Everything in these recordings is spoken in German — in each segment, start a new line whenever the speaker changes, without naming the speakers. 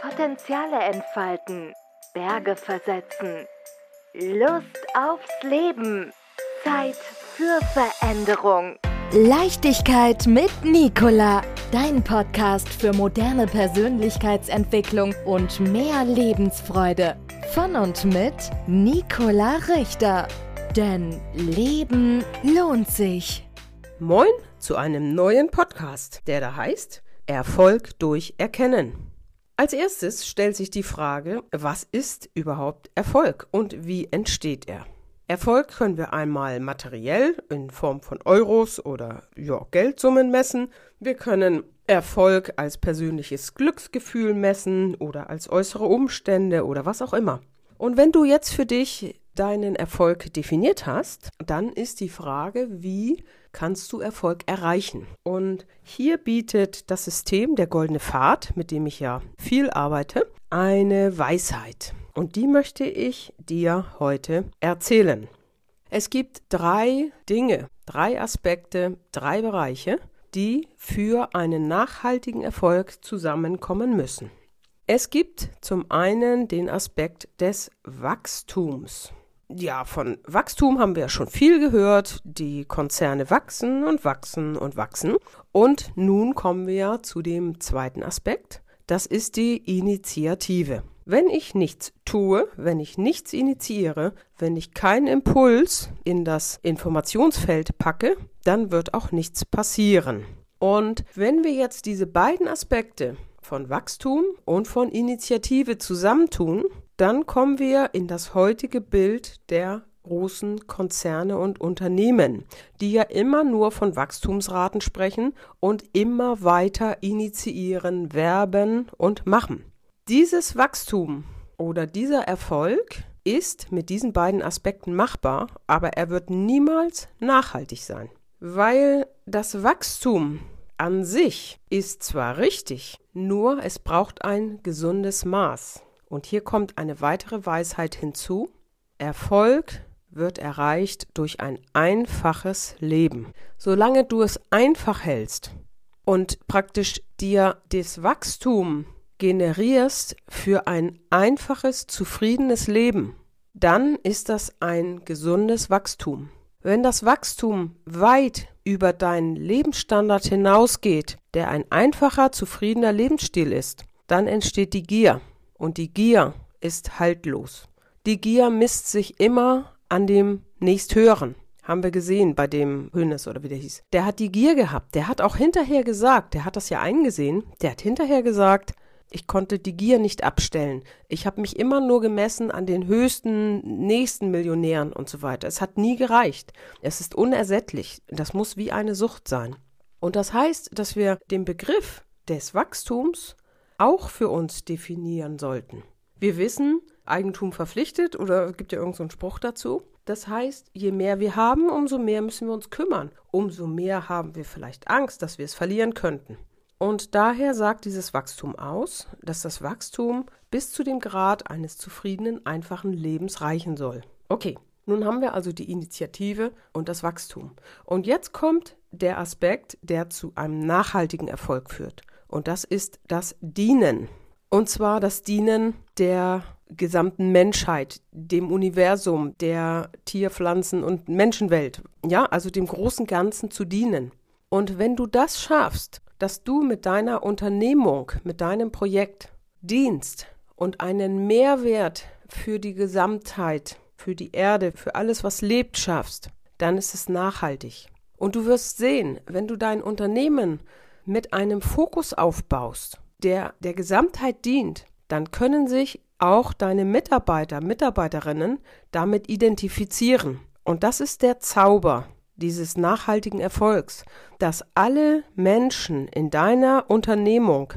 Potenziale entfalten, Berge versetzen, Lust aufs Leben, Zeit für Veränderung. Leichtigkeit mit Nicola, dein Podcast für moderne Persönlichkeitsentwicklung und mehr Lebensfreude. Von und mit Nicola Richter. Denn Leben lohnt sich.
Moin zu einem neuen Podcast, der da heißt Erfolg durch Erkennen. Als erstes stellt sich die Frage, was ist überhaupt Erfolg und wie entsteht er? Erfolg können wir einmal materiell in Form von Euros oder ja, Geldsummen messen. Wir können Erfolg als persönliches Glücksgefühl messen oder als äußere Umstände oder was auch immer. Und wenn du jetzt für dich deinen Erfolg definiert hast, dann ist die Frage, wie kannst du Erfolg erreichen? Und hier bietet das System der goldene Pfad, mit dem ich ja viel arbeite, eine Weisheit. Und die möchte ich dir heute erzählen. Es gibt drei Dinge, drei Aspekte, drei Bereiche, die für einen nachhaltigen Erfolg zusammenkommen müssen. Es gibt zum einen den Aspekt des Wachstums. Ja, von Wachstum haben wir ja schon viel gehört. Die Konzerne wachsen und wachsen und wachsen. Und nun kommen wir zu dem zweiten Aspekt. Das ist die Initiative. Wenn ich nichts tue, wenn ich nichts initiiere, wenn ich keinen Impuls in das Informationsfeld packe, dann wird auch nichts passieren. Und wenn wir jetzt diese beiden Aspekte von Wachstum und von Initiative zusammentun, dann kommen wir in das heutige Bild der großen Konzerne und Unternehmen, die ja immer nur von Wachstumsraten sprechen und immer weiter initiieren, werben und machen. Dieses Wachstum oder dieser Erfolg ist mit diesen beiden Aspekten machbar, aber er wird niemals nachhaltig sein, weil das Wachstum an sich ist zwar richtig, nur es braucht ein gesundes Maß. Und hier kommt eine weitere Weisheit hinzu. Erfolg wird erreicht durch ein einfaches Leben. Solange du es einfach hältst und praktisch dir das Wachstum generierst für ein einfaches, zufriedenes Leben, dann ist das ein gesundes Wachstum. Wenn das Wachstum weit über deinen Lebensstandard hinausgeht, der ein einfacher, zufriedener Lebensstil ist, dann entsteht die Gier. Und die Gier ist haltlos. Die Gier misst sich immer an dem nächsthöheren. Haben wir gesehen bei dem Hönes oder wie der hieß. Der hat die Gier gehabt. Der hat auch hinterher gesagt, der hat das ja eingesehen, der hat hinterher gesagt, ich konnte die Gier nicht abstellen. Ich habe mich immer nur gemessen an den höchsten nächsten Millionären und so weiter. Es hat nie gereicht. Es ist unersättlich. Das muss wie eine Sucht sein. Und das heißt, dass wir den Begriff des Wachstums auch für uns definieren sollten. Wir wissen, Eigentum verpflichtet oder gibt ja irgendeinen so Spruch dazu. Das heißt, je mehr wir haben, umso mehr müssen wir uns kümmern. Umso mehr haben wir vielleicht Angst, dass wir es verlieren könnten. Und daher sagt dieses Wachstum aus, dass das Wachstum bis zu dem Grad eines zufriedenen, einfachen Lebens reichen soll. Okay, nun haben wir also die Initiative und das Wachstum. Und jetzt kommt der Aspekt, der zu einem nachhaltigen Erfolg führt. Und das ist das Dienen. Und zwar das Dienen der gesamten Menschheit, dem Universum, der Tier-, Pflanzen- und Menschenwelt. Ja, also dem großen Ganzen zu dienen. Und wenn du das schaffst, dass du mit deiner Unternehmung, mit deinem Projekt dienst und einen Mehrwert für die Gesamtheit, für die Erde, für alles, was lebt, schaffst, dann ist es nachhaltig. Und du wirst sehen, wenn du dein Unternehmen mit einem Fokus aufbaust, der der Gesamtheit dient, dann können sich auch deine Mitarbeiter, Mitarbeiterinnen damit identifizieren. Und das ist der Zauber dieses nachhaltigen Erfolgs, dass alle Menschen in deiner Unternehmung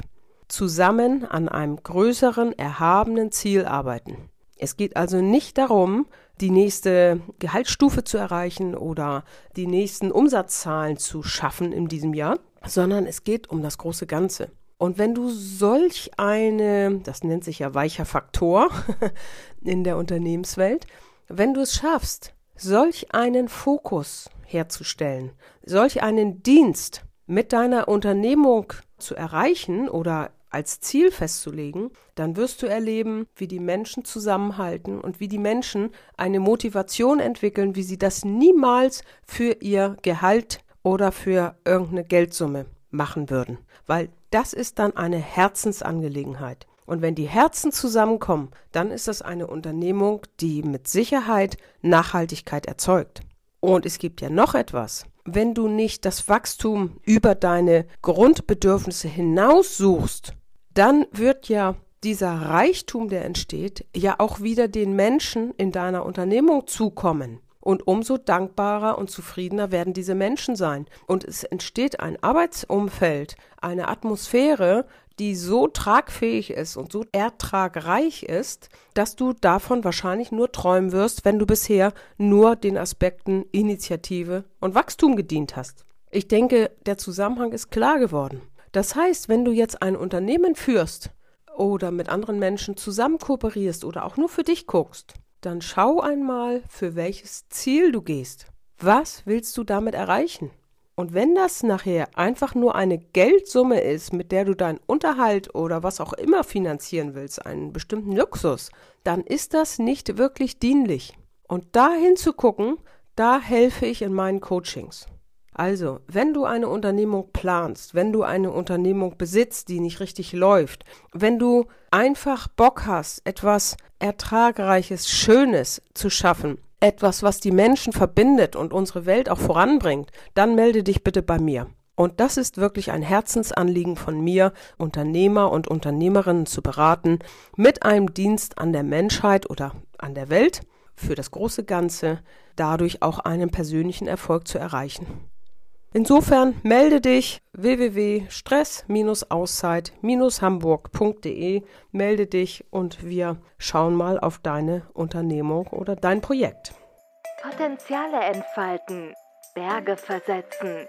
zusammen an einem größeren, erhabenen Ziel arbeiten. Es geht also nicht darum, die nächste Gehaltsstufe zu erreichen oder die nächsten Umsatzzahlen zu schaffen in diesem Jahr, sondern es geht um das große Ganze. Und wenn du solch eine, das nennt sich ja weicher Faktor in der Unternehmenswelt, wenn du es schaffst, solch einen Fokus herzustellen, solch einen Dienst mit deiner Unternehmung zu erreichen oder als Ziel festzulegen, dann wirst du erleben, wie die Menschen zusammenhalten und wie die Menschen eine Motivation entwickeln, wie sie das niemals für ihr Gehalt oder für irgendeine Geldsumme machen würden. Weil das ist dann eine Herzensangelegenheit. Und wenn die Herzen zusammenkommen, dann ist das eine Unternehmung, die mit Sicherheit Nachhaltigkeit erzeugt. Und es gibt ja noch etwas. Wenn du nicht das Wachstum über deine Grundbedürfnisse hinaus suchst, dann wird ja dieser Reichtum, der entsteht, ja auch wieder den Menschen in deiner Unternehmung zukommen. Und umso dankbarer und zufriedener werden diese Menschen sein. Und es entsteht ein Arbeitsumfeld, eine Atmosphäre, die so tragfähig ist und so ertragreich ist, dass du davon wahrscheinlich nur träumen wirst, wenn du bisher nur den Aspekten Initiative und Wachstum gedient hast. Ich denke, der Zusammenhang ist klar geworden. Das heißt, wenn du jetzt ein Unternehmen führst oder mit anderen Menschen zusammen kooperierst oder auch nur für dich guckst, dann schau einmal, für welches Ziel du gehst. Was willst du damit erreichen? Und wenn das nachher einfach nur eine Geldsumme ist, mit der du deinen Unterhalt oder was auch immer finanzieren willst, einen bestimmten Luxus, dann ist das nicht wirklich dienlich. Und da hinzugucken, da helfe ich in meinen Coachings. Also, wenn du eine Unternehmung planst, wenn du eine Unternehmung besitzt, die nicht richtig läuft, wenn du einfach Bock hast, etwas Ertragreiches, Schönes zu schaffen, etwas, was die Menschen verbindet und unsere Welt auch voranbringt, dann melde dich bitte bei mir. Und das ist wirklich ein Herzensanliegen von mir, Unternehmer und Unternehmerinnen zu beraten, mit einem Dienst an der Menschheit oder an der Welt für das große Ganze, dadurch auch einen persönlichen Erfolg zu erreichen. Insofern melde dich www.stress-auszeit-hamburg.de, melde dich und wir schauen mal auf deine Unternehmung oder dein Projekt.
Potenziale entfalten, Berge versetzen,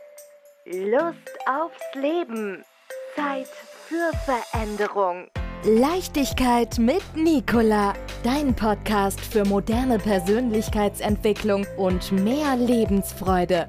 Lust aufs Leben, Zeit für Veränderung. Leichtigkeit mit Nicola, dein Podcast für moderne Persönlichkeitsentwicklung und mehr Lebensfreude.